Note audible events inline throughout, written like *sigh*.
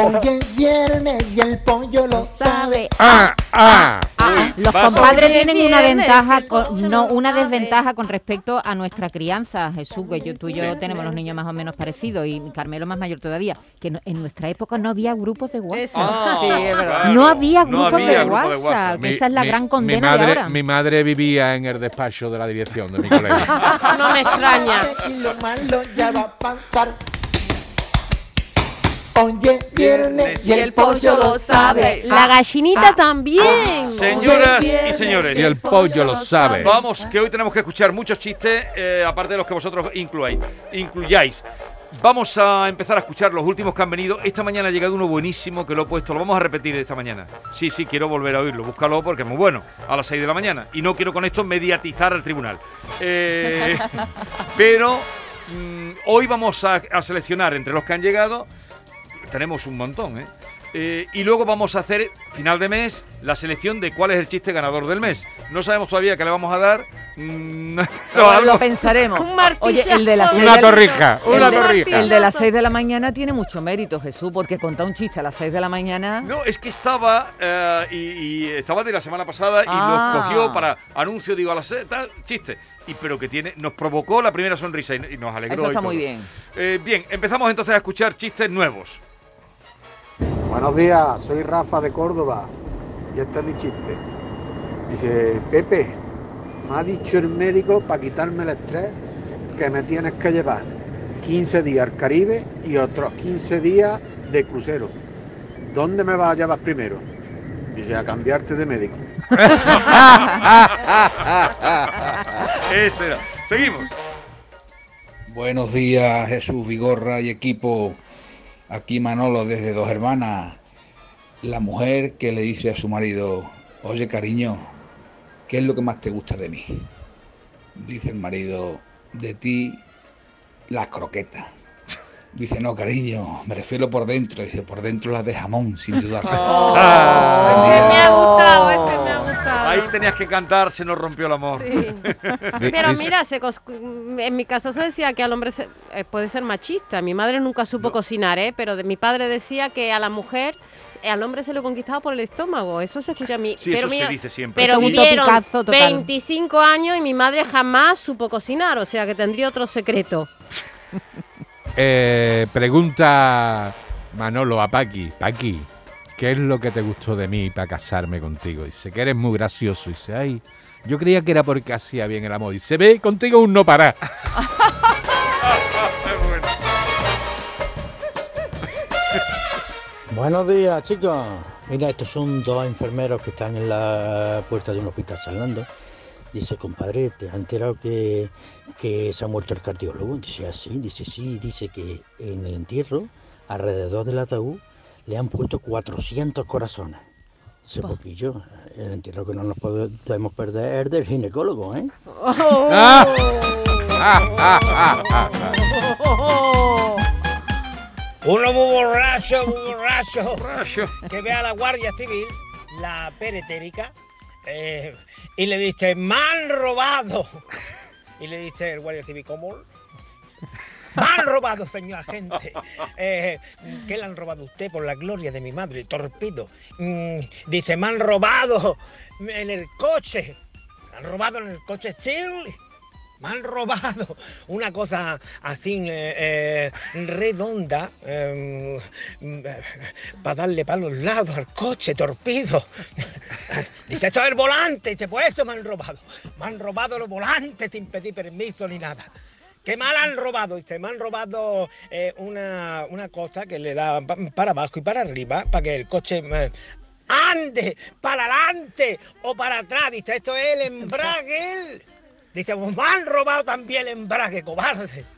Hoy es viernes y el pollo lo sabe. Ah, ah. Ah, los Vas- compadres Hoy es tienen una ventaja, con- no, lo una sabe. desventaja con respecto a nuestra crianza, Jesús, que yo, tú y yo tenemos los niños más o menos parecidos y Carmelo más mayor todavía, que no- en nuestra época no había grupos de WhatsApp. Ah, Sí, es verdad. claro. No había No grupos había de, grupo de WhatsApp, esa es la Mi- gran mi condena madre, de ahora. Mi madre vivía en el despacho de la dirección de mi *laughs* colegio. No me extraña. Viernes y el pollo lo sabe. La gallinita también. Señoras y señores, y el pollo lo sabe. vamos, que hoy tenemos que escuchar muchos chistes, eh, aparte de los que vosotros incluáis, incluyáis. Vamos a empezar a escuchar los últimos que han venido. Esta mañana ha llegado uno buenísimo que lo he puesto. Lo vamos a repetir esta mañana. Sí, sí, quiero volver a oírlo. Búscalo porque es muy bueno. A las 6 de la mañana. Y no quiero con esto mediatizar al tribunal. Eh, *laughs* pero mm, hoy vamos a, a seleccionar entre los que han llegado. Tenemos un montón, ¿eh? Eh, y luego vamos a hacer, final de mes, la selección de cuál es el chiste ganador del mes. No sabemos todavía qué le vamos a dar. mm, *laughs* Lo, algo- lo pensaremos. *laughs* Un. Oye, el de las seis Una torrija, el una de- torrija. El de las 6 de la mañana tiene mucho mérito, Jesús, porque contar un chiste a las 6 de la mañana. No, es que estaba eh, y, y estaba de la semana pasada y Ah. nos cogió para anuncio, digo, a las seis, tal, chiste. Y pero que tiene, nos provocó la primera sonrisa y, y nos alegró. Eso y está todo. muy bien. Eh, bien, empezamos entonces a escuchar chistes nuevos. Buenos días, soy Rafa de Córdoba y este es mi chiste. Dice, Pepe, me ha dicho el médico para quitarme el estrés que me tienes que llevar 15 días al Caribe y otros 15 días de crucero. ¿Dónde me vas a llevar primero? Dice, a cambiarte de médico. *laughs* Este era. Seguimos. Buenos días, Jesús Vigorra y equipo. Aquí Manolo desde Dos Hermanas. La mujer que le dice a su marido, oye cariño, ¿qué es lo que más te gusta de mí? Dice el marido, de ti las croquetas. Dice, no, cariño, me refiero por dentro. Dice, por dentro las de jamón, sin duda. *laughs* Ah. Este me ha gustado, este me ha gustado. Ahí tenías que cantar, se nos rompió el amor. Sí. *laughs* Pero mira, se cos- en mi casa se decía que al hombre se- eh, puede ser machista. Mi madre nunca supo cocinar, ¿eh? Pero de, mi padre decía que a la mujer, al hombre se lo conquistaba por el estómago. Eso se escucha a mí. Sí, pero eso se dice siempre. Pero vivieron topicazo total. 25 años y mi madre jamás supo cocinar. O sea que tendría otro secreto. *laughs* Eh, pregunta Manolo a Paqui. Paqui, ¿qué es lo que te gustó de mí para casarme contigo? Dice que eres muy gracioso. Dice, ay, yo creía que era porque hacía bien el amor. Dice, ve, contigo un no parar. *laughs* Buenos días, chicos. Mira, estos son dos enfermeros que están en la puerta de un hospital charlando. Dice, compadre, ¿te has enterado que, que se ha muerto el cardiólogo? Dice, así, dice, sí, dice que en el entierro, alrededor del ataúd, le han puesto 400 corazones. Ese poquillo, el entierro que no nos podemos perder es el del ginecólogo, ¿eh? Ah, ah, ah, ah. Uno muy borracho, muy borracho, Rayo. que ve a la Guardia Civil, la peretérica, eh, y le dice, me robado. Y le dice el Guardia Civil, ¿cómo? Me han robado, señor agente. Eh, ¿Qué le han robado a usted por la gloria de mi madre? Torpido. Mm, dice, me robado en el coche. Han robado en el coche, sí. Me han robado una cosa así eh, eh, redonda para darle para los lados al coche, torpido. Dice, esto es el volante. Dice, pues esto me han robado. Me han robado los volantes sin pedir permiso ni nada. ¿Qué mal han robado? Dice, me han robado eh, una, una cosa que le da pa- para abajo y para arriba para que el coche eh, ande para adelante o para atrás. Dice, esto es el embrague. Dice, pues me han robado también el embrague, cobarde. *laughs*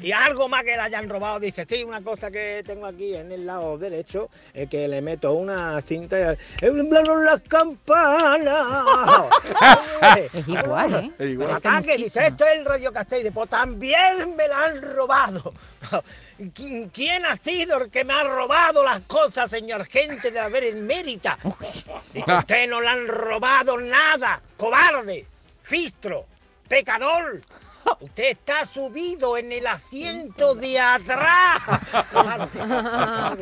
Y algo más que le hayan robado, dice, sí, una cosa que tengo aquí en el lado derecho, es que le meto una cinta y ¡Temblaron las campanas! *laughs* Es igual, ¿eh? Es igual. Ataque, dice, esto es el Radio Castell. Dice, pues también me la han robado. *laughs* ¿Qui- ¿Quién ha sido el que me ha robado las cosas, señor gente de haber en mérita? Dice, usted no le han robado nada, cobarde, fistro, pecador. *laughs* Usted está subido en el asiento de atrás. *laughs*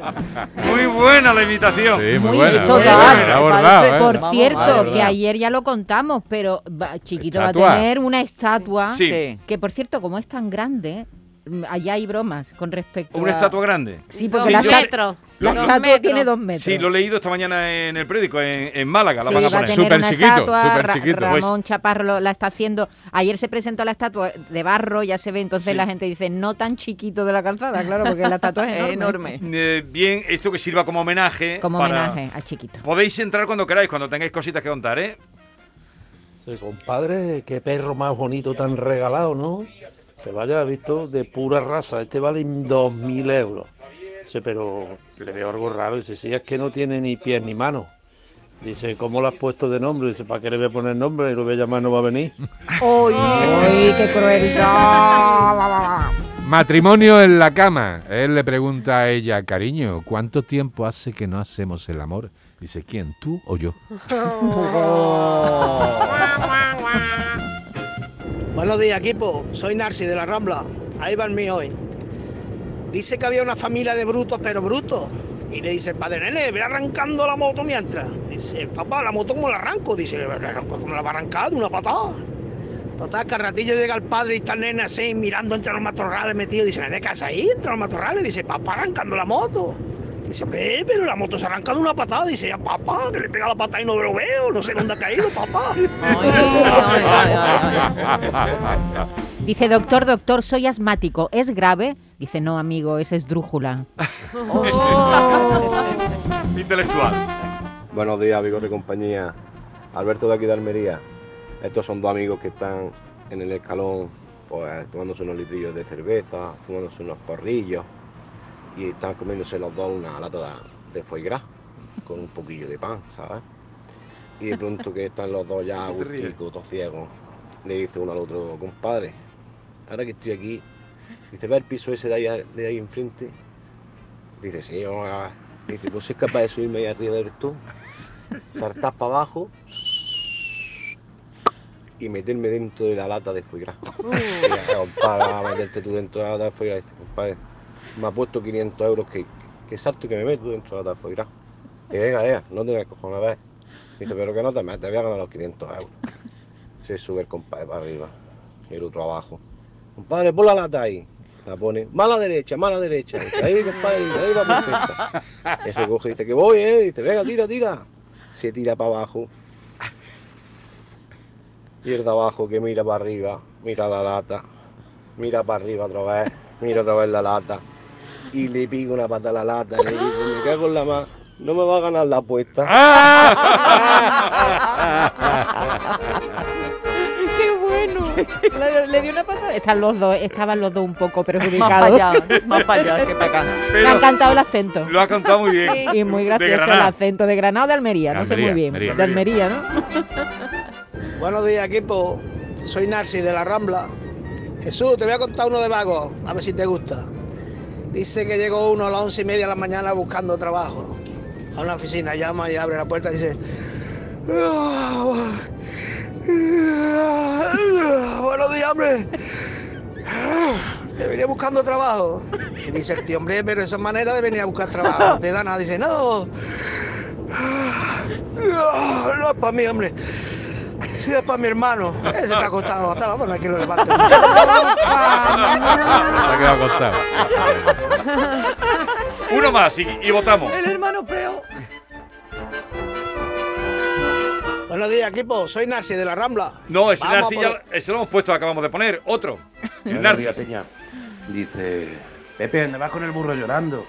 Muy buena la imitación. Sí, muy, Muy buena. total. muy buena, bien abordado, ¿eh? Por cierto, vamos. que ayer ya lo contamos, pero Chiquito Estatua. va a tener una estatua Sí. Que, por cierto, como es tan grande, allá hay bromas con respecto Una a... estatua grande. Sí, Dos porque la, yo- esta- metros. la dos estatua metros. tiene dos metros. Sí, lo he leído esta mañana en el periódico, en, en Málaga. La Sí, van a poner. Súper una chiquito, estatua, súper Ra- chiquito. Ramón Chaparro lo- la está haciendo. Ayer se presentó la estatua de barro, ya se ve, entonces Sí. la gente dice, no tan chiquito de la calzada, claro, porque la estatua es Es *laughs* enorme. enorme. Eh, bien, esto que sirva como homenaje. Como para- homenaje a Chiquito. Podéis entrar cuando queráis, cuando tengáis cositas que contar, ¿eh? Sí, compadre, qué perro más bonito tan regalado, ¿no? Se vaya visto de pura raza. Este vale 2.000 euros. Dice, pero le veo algo raro. Dice, sí, es que no tiene ni pies ni manos. Dice, ¿cómo lo has puesto de nombre? Dice, ¿para qué le voy a poner nombre? Y lo voy a llamar, no va a venir. ¡Uy, qué crueldad! Matrimonio en la cama. Él le pregunta a ella, cariño, ¿cuánto tiempo hace que no hacemos el amor? Dice, ¿quién? ¿Tú o yo? *laughs* Buenos días, equipo. Soy Narci de la Rambla. Ahí va el mío hoy. Dice que había una familia de brutos, pero brutos. Y le dice padre, nene, ve arrancando la moto mientras. Dice, papá, ¿la moto cómo la arranco? Dice, ¿cómo la va a arrancar? De una patada. Total, que ratillo llega el padre y está el nene así, mirando entre los matorrales metido. Dice, nene, ¿qué haces ahí entre los matorrales? Dice, papá, arrancando la moto. Dice, "Ve, pero la moto se arranca de una patada. Dice, ya, papá, que le pega la patada y no lo veo. No sé dónde ha caído, papá. *laughs* Dice, doctor, doctor, soy asmático. ¿Es grave? Dice, no, amigo, es esdrújula. *laughs* Intelectual. Buenos días, amigos de compañía. Alberto de aquí de Almería. Estos son dos amigos que están en el escalón, pues tomándose unos litrillos de cerveza, fumándose unos porrillos y están comiéndose los dos una lata de, de foie gras con un poquillo de pan, ¿sabes? Y de pronto que están los dos ya *laughs* agusticos, todos ciegos, le dice uno al otro, compadre, ahora que estoy aquí, dice, ve el piso ese de ahí, de ahí enfrente. Dice, sí, vamos a. Dice, pues es capaz de subirme ahí arriba del tú, saltar para abajo y meterme dentro de la lata de foie gras. Y, compadre, meterte tú dentro de la lata de foie gras. Dice, compadre, me ha puesto 500 euros que, que salto y que me meto dentro de la gras. Y venga, venga, no tengas cojones a ver. Dice, pero que no te metes, voy a ganar los 500 euros. Se sube el compadre para arriba y el otro abajo. Compadre, pon la lata ahí. La pone, mala derecha, mala derecha. Dice, ahí, compadre, ahí va perfecta. Eso coge y dice, que voy, eh. Dice, venga, tira, tira. Se tira para abajo. Y el de abajo que mira para arriba, mira la lata, mira para arriba otra vez, mira otra vez la lata. Y le pica una pata a la lata y le dice, me cago en la más, no me va a ganar la apuesta. *laughs* ¡Qué bueno! Le, le dio una patada. Están los dos, estaban los dos un poco Más perjudicados. para allá, más para allá que para acá. Me ha encantado el acento. Lo ha cantado muy bien. Y muy De gracioso el acento de Granada o de Almería, no sé Almería, muy bien. Almería. De Almería, ¿no? Buenos días, equipo. Soy Narci de la Rambla. Jesús, te voy a contar uno de vago, a ver si te gusta. Dice que llegó uno a las once y media de la mañana buscando trabajo. A una oficina, llama y abre la puerta y dice... Buenos días, hombre. Que venía buscando trabajo. Y dice el tío, hombre, pero esa manera de venir a buscar trabajo no te da nada. Dice, no. No es para mí, hombre. Es para mi hermano. Ese está acostado hasta la hora que lo levante. Se ha quedado acostado. Uno más y, y votamos. El hermano peor. Buenos días, equipo. Soy Narci de la Rambla. No, ese Vamos Narci ya ese lo hemos puesto, acabamos de poner. Otro. El Narci. días, Peña. Dice, Pepe, ¿dónde vas con el burro llorando?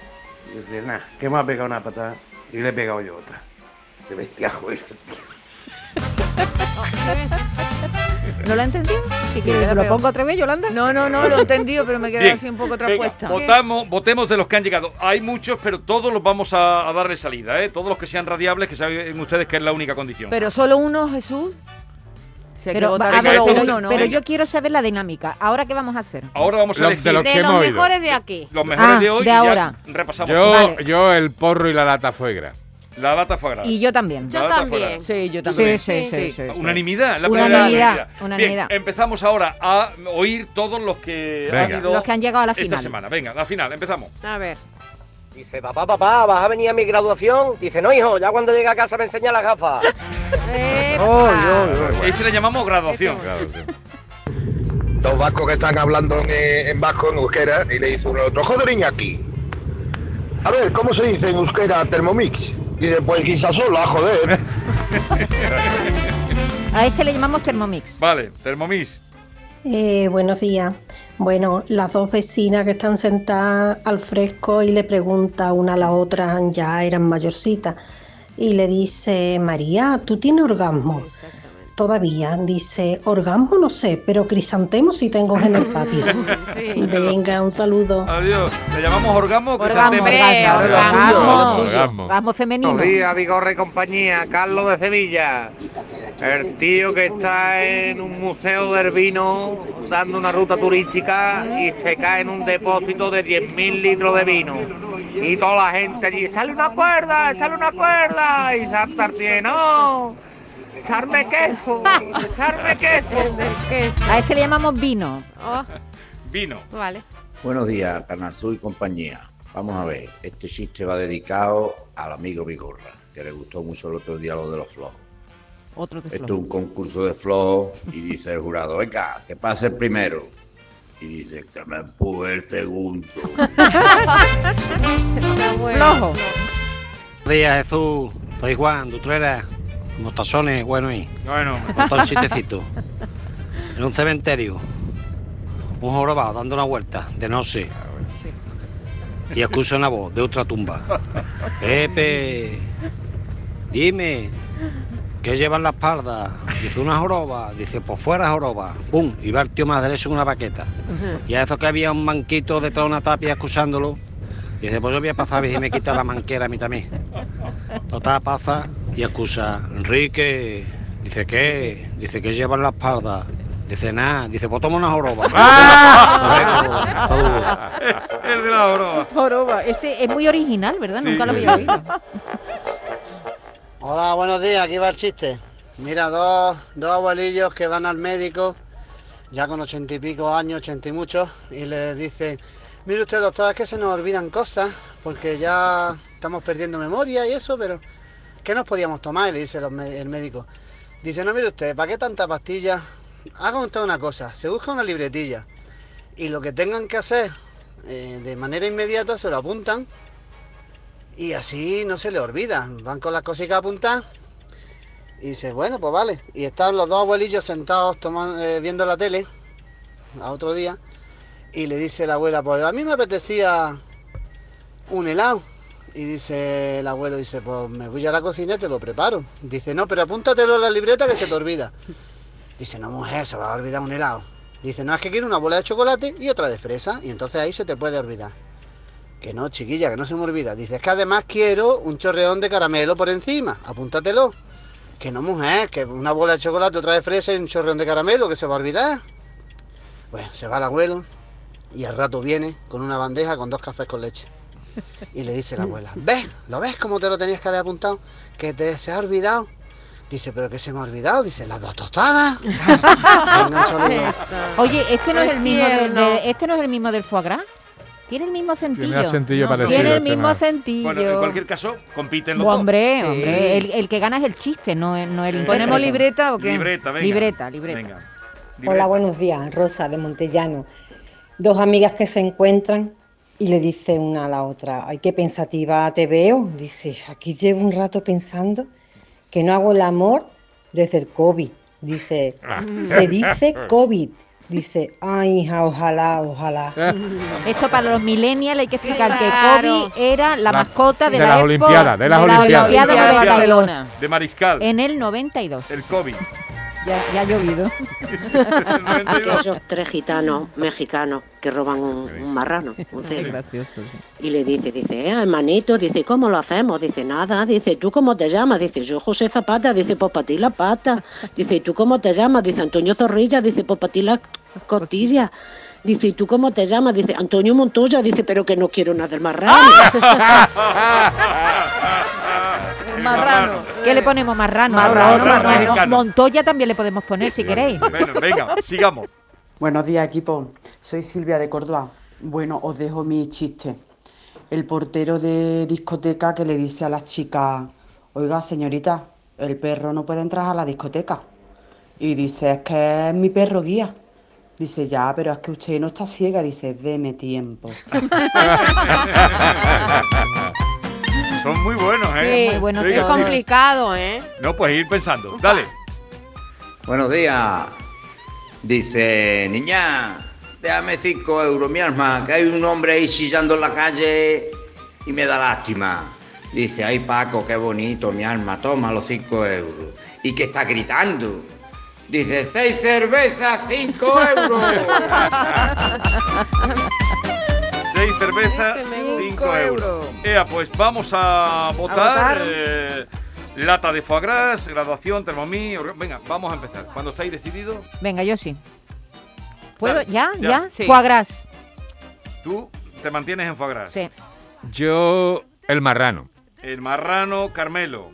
Y dice, nah, que me ha pegado una patada y le he pegado yo otra. De bestiajo tío. ¿No lo ha entendido? ¿Qué Sí, ¿Lo pongo otra vez, Yolanda? No, no, no, lo he entendido, pero me quedé así un poco traspuesta. votamos, votemos de los que han llegado. Hay muchos, pero todos los vamos a, a darle salida, ¿eh? Todos los que sean radiables, que saben ustedes que es la única condición. Pero solo uno, Jesús. Si que Pero, votar a ver, solo pero, uno, ¿no? pero yo quiero saber la dinámica. ¿Ahora qué vamos a hacer? Ahora vamos a elegir de los De mejores de aquí. los mejores Ah, de hoy de y ya ahora. repasamos. Yo, Vale. yo el porro y la lata fuegra. La lata foie gras. Y yo también. Foie gras. Sí, yo Sí, también. sí, sí, sí, sí. Unanimidad, la Unanimidad, unanimidad. Bien, empezamos ahora a oír todos los que han ido Los que han llegado a la esta final. semana. Venga, la final, empezamos. A ver. Dice, papá, papá, ¿vas a venir a mi graduación? Dice, no, hijo, ya cuando llegue a casa me enseña las gafas. Ese le llamamos graduación. Dos *laughs* vascos que están hablando en, eh, en vasco, en euskera, y le dice uno al otro, joder, Iñaki. A ver, ¿cómo se dice en euskera Thermomix? Y dice, pues quizás sola, joder. *laughs* A este le llamamos Thermomix. Vale, Thermomix. Eh, buenos días. Bueno, las dos vecinas que están sentadas al fresco y le pregunta una a la otra, ya eran mayorcitas, y le dice, María, ¿tú tienes orgasmo? Todavía, dice, orgasmo no sé, pero crisantemos sí tengo en el patio. *laughs* Venga, un saludo. Adiós. Le llamamos orgasmo o Orgasmo, crisantemo? orgasmo, orgasmo. Orgasmo. Orgasmo femenino. Buenos días, Vigorra y compañía. Carlos de Sevilla. El tío que está en un museo del vino dando una ruta turística y se cae en un depósito de 10.000 litros de vino. Y toda la gente allí, ¡sale una cuerda! ¡sale una cuerda! Y salta el ¡no! ¡Echarme queso! *laughs* ¡Echarme queso! A este le llamamos vino. Vino. Vale. Buenos días, Canal Sur y compañía. Vamos a ver, este chiste va dedicado al amigo Vigorra, que le gustó mucho el otro día lo de los flojos. Otro de Esto es un concurso de flojos y dice el jurado, venga, que pase el primero. Y dice, que me empuje el segundo. *laughs* *laughs* Flojo. Buenos días, Jesús. Soy Juan, Dutrera. Como tazones, bueno y. Bueno. Con el chistecito. En un cementerio. Un jorobado dando una vuelta de noche. Y escucha una voz de otra tumba. Pepe, dime, ¿qué llevan la espalda? Dice una joroba. Dice, pues fuera joroba. ¡Pum! Y va el tío más derecho en una paqueta. Y a eso que había un manquito detrás de una tapia escuchándolo. Dice, pues yo voy a pasar a ver si me quita la manquera a mí también. Total pasa y excusa, Enrique, dice ¿qué? Dice que lleva en la espalda. Dice nada, dice pues toma una joroba. *laughs* ¡Ah! *laughs* El de la joroba. Joroba. Ese es muy original, ¿verdad? Nunca lo había oído. Hola, buenos días, aquí va el chiste. Mira, dos, dos abuelillos que van al médico, ya con ochenta y pico años, ochenta y muchos, y les dicen, mire usted doctor, es que se nos olvidan cosas, porque ya estamos perdiendo memoria y eso, pero ¿qué nos podíamos tomar? Y le dice el médico. Dice, no, mire usted, ¿para qué tanta pastilla? Haga usted una cosa, se busca una libretilla, y lo que tengan que hacer eh, de manera inmediata se lo apuntan y así no se le olvida. Van con las cositas apuntadas y dice, bueno, pues vale. Y están los dos abuelillos sentados tomando, eh, viendo la tele a otro día y le dice la abuela, pues a mí me apetecía un helado. Y dice el abuelo, dice, pues me voy a la cocina y te lo preparo. Dice, no, pero apúntatelo en la libreta que se te olvida. Dice, no, mujer, se va a olvidar un helado. Dice, no, es que quiero una bola de chocolate y otra de fresa. Y entonces ahí se te puede olvidar. Que no, chiquilla, que no se me olvida. Dice, es que además quiero un chorreón de caramelo por encima. Apúntatelo. Que no, mujer, que una bola de chocolate, otra de fresa y un chorreón de caramelo, que se va a olvidar. Bueno, se va el abuelo y al rato viene con una bandeja con dos cafés con leche. Y le dice la abuela, ¿ves? ¿Lo ves cómo te lo tenías que haber apuntado? Que te se ha olvidado. Dice, ¿pero qué se me ha olvidado? Dice, las dos tostadas. *laughs* Venga. Oye, este no es el mismo del, este no es el mismo del foie gras. Tiene el mismo parecido, Tiene el este mismo no. sentillo. Bueno, en cualquier caso, compiten los dos. Hombre, Sí. hombre, el, el que gana es el chiste, no, el- no el Eh, intérprete. ¿Ponemos libreta o qué? Libreta, venga. Libreta, libreta. Venga. Hola, buenos días. Rosa de Montellano. Dos amigas que se encuentran y le dice una a la otra, ay, qué pensativa te veo. Dice, aquí llevo un rato pensando que no hago el amor desde el COVID. Dice, Ah. se dice COVID. Dice, ay, hija, ojalá, ojalá. *laughs* Esto para los millennials hay que explicar Claro. que Kobe era la, La- mascota de, de la, las Olimpiadas, de las la Olimpiadas. Olimpiada Olimpiada de 92, Barcelona. De Mariscal. En el 92. El COVID. Ya, ya ha llovido. *laughs* Aquellos tres gitanos mexicanos que roban un, un marrano, *laughs* un cerdo. Y le dice, dice, eh, hermanito, dice, ¿cómo lo hacemos? Dice, nada, dice, ¿tú cómo te llamas? Dice, yo José Zapata, dice, pues para ti la pata. Dice, ¿y tú cómo te llamas? Dice, Antonio Zorrilla, dice, pues para ti la costilla. Dice, ¿y tú cómo te llamas? Dice, Antonio Montoya, dice, pero que no quiero nada del marrano. *laughs* Marrano. ¿Qué le ponemos? Marrano. Marrano, Otro, no, no, mexicano. Montoya también le podemos poner si queréis. Bueno, venga, sigamos. Buenos días, equipo. Soy Silvia de Córdoba. Bueno, os dejo mi chiste. El portero de discoteca que le dice a las chicas, oiga, señorita, el perro no puede entrar a la discoteca. Y dice, es que es mi perro guía. Dice, ya, pero es que usted no está ciega. Dice, deme tiempo. *laughs* Son muy buenos, ¿eh? Sí, Oiga, es complicado, ¿eh? No, pues ir pensando. Dale. Buenos días. Dice, niña, déjame 5 euros, mi alma, que hay un hombre ahí chillando en la calle y me da lástima. Dice, ay Paco, qué bonito, mi alma, toma los 5 euros. ¿Y qué está gritando? Dice, seis cervezas, 5 *laughs* euros. Seis cervezas, euros. Ea, pues vamos a votar. votar. eh, lata de foie gras, graduación, termomí. Venga, vamos a empezar. Cuando estáis decididos, Venga, yo sí. ¿Puedo? Dale, ¿Ya? ya. ¿Ya? Sí. Foie gras. tú te mantienes en foie gras. Sí. Yo, el marrano. El marrano, Carmelo.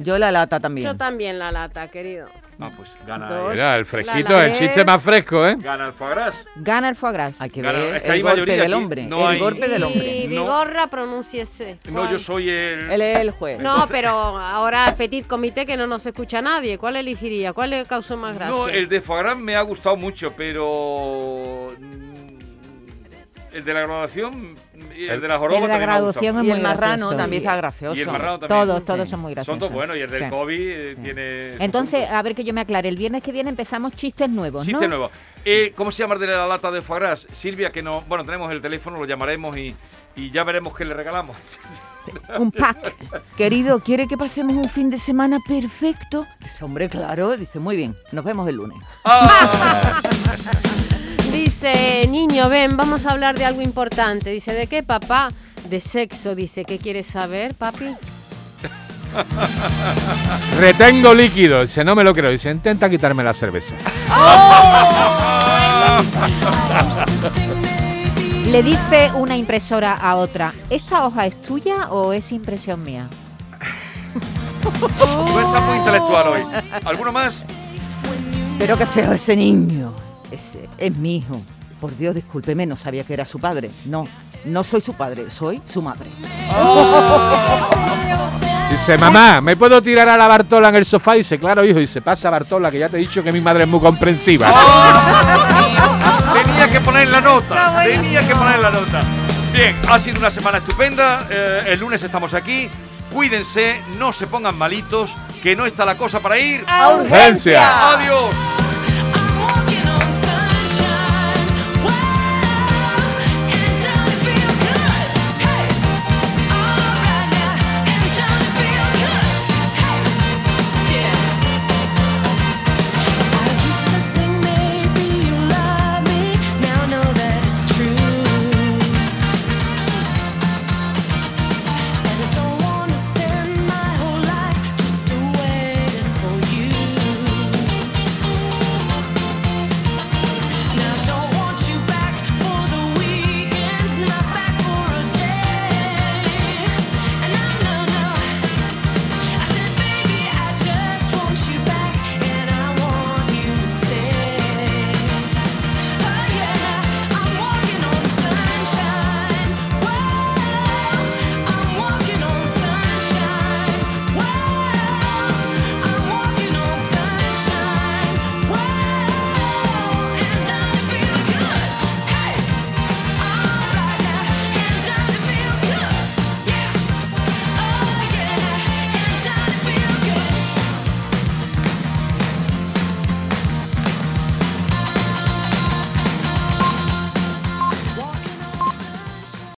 Yo la lata también. Yo también la lata, querido. Ah, pues gana. Dos. Mira, el La fresquito, el chiste más fresco, ¿eh? Gana el foie gras. Gana el foie gras. Hay que Gana- ver es que hay el golpe mayoría del aquí, hombre. no el hay- golpe del hombre. Y Vigorra, pronúnciese. No, yo soy el. Él es el juez. No, pero ahora petit comité que no nos escucha nadie. ¿Cuál elegiría? ¿Cuál le causó más gracia? No, el de foie gras me ha gustado mucho, pero. El de la graduación y el de la joroba El de la graduación es Y muy el marrano gracioso. también está gracioso. Y el marrano también. Todos, todos son muy graciosos. Son todos buenos y el del Sí. COVID eh, tiene. Entonces, a ver que yo me aclare. El viernes que viene empezamos chistes nuevos, Chiste ¿no? nuevo. Eh, ¿Cómo se llama el de la lata de foie gras? Silvia, que no. Bueno, tenemos el teléfono, lo llamaremos y, y ya veremos qué le regalamos. *laughs* Un pack. Querido, ¿quiere que pasemos un fin de semana perfecto? Dice, hombre, claro. Dice, muy bien. Nos vemos el lunes. *laughs* Dice, niño, ven, vamos a hablar de algo importante. Dice, ¿de qué, papá? De sexo. Dice, ¿qué quieres saber, papi? *laughs* Retengo líquido. Dice, no me lo creo. Dice, intenta quitarme la cerveza. *laughs* Le dice una impresora a otra, ¿esta hoja es tuya o es impresión mía? *laughs* Tú estás muy intelectual hoy. ¿Alguno más? Pero qué feo ese niño. Ese es mi hijo. Por Dios, discúlpeme, no sabía que era su padre. No, no soy su padre, soy su madre. *laughs* Dice, mamá, ¿me puedo tirar a la Bartola en el sofá? Dice, claro, hijo. Dice, pasa Bartola, que ya te he dicho que mi madre es muy comprensiva. *laughs* Tenía que poner la nota. Tenía que poner la nota. Bien, ha sido una semana estupenda. eh, el lunes estamos aquí. Cuídense, no se pongan malitos, que no está la cosa para ir. ¡A urgencia! ¡Adiós!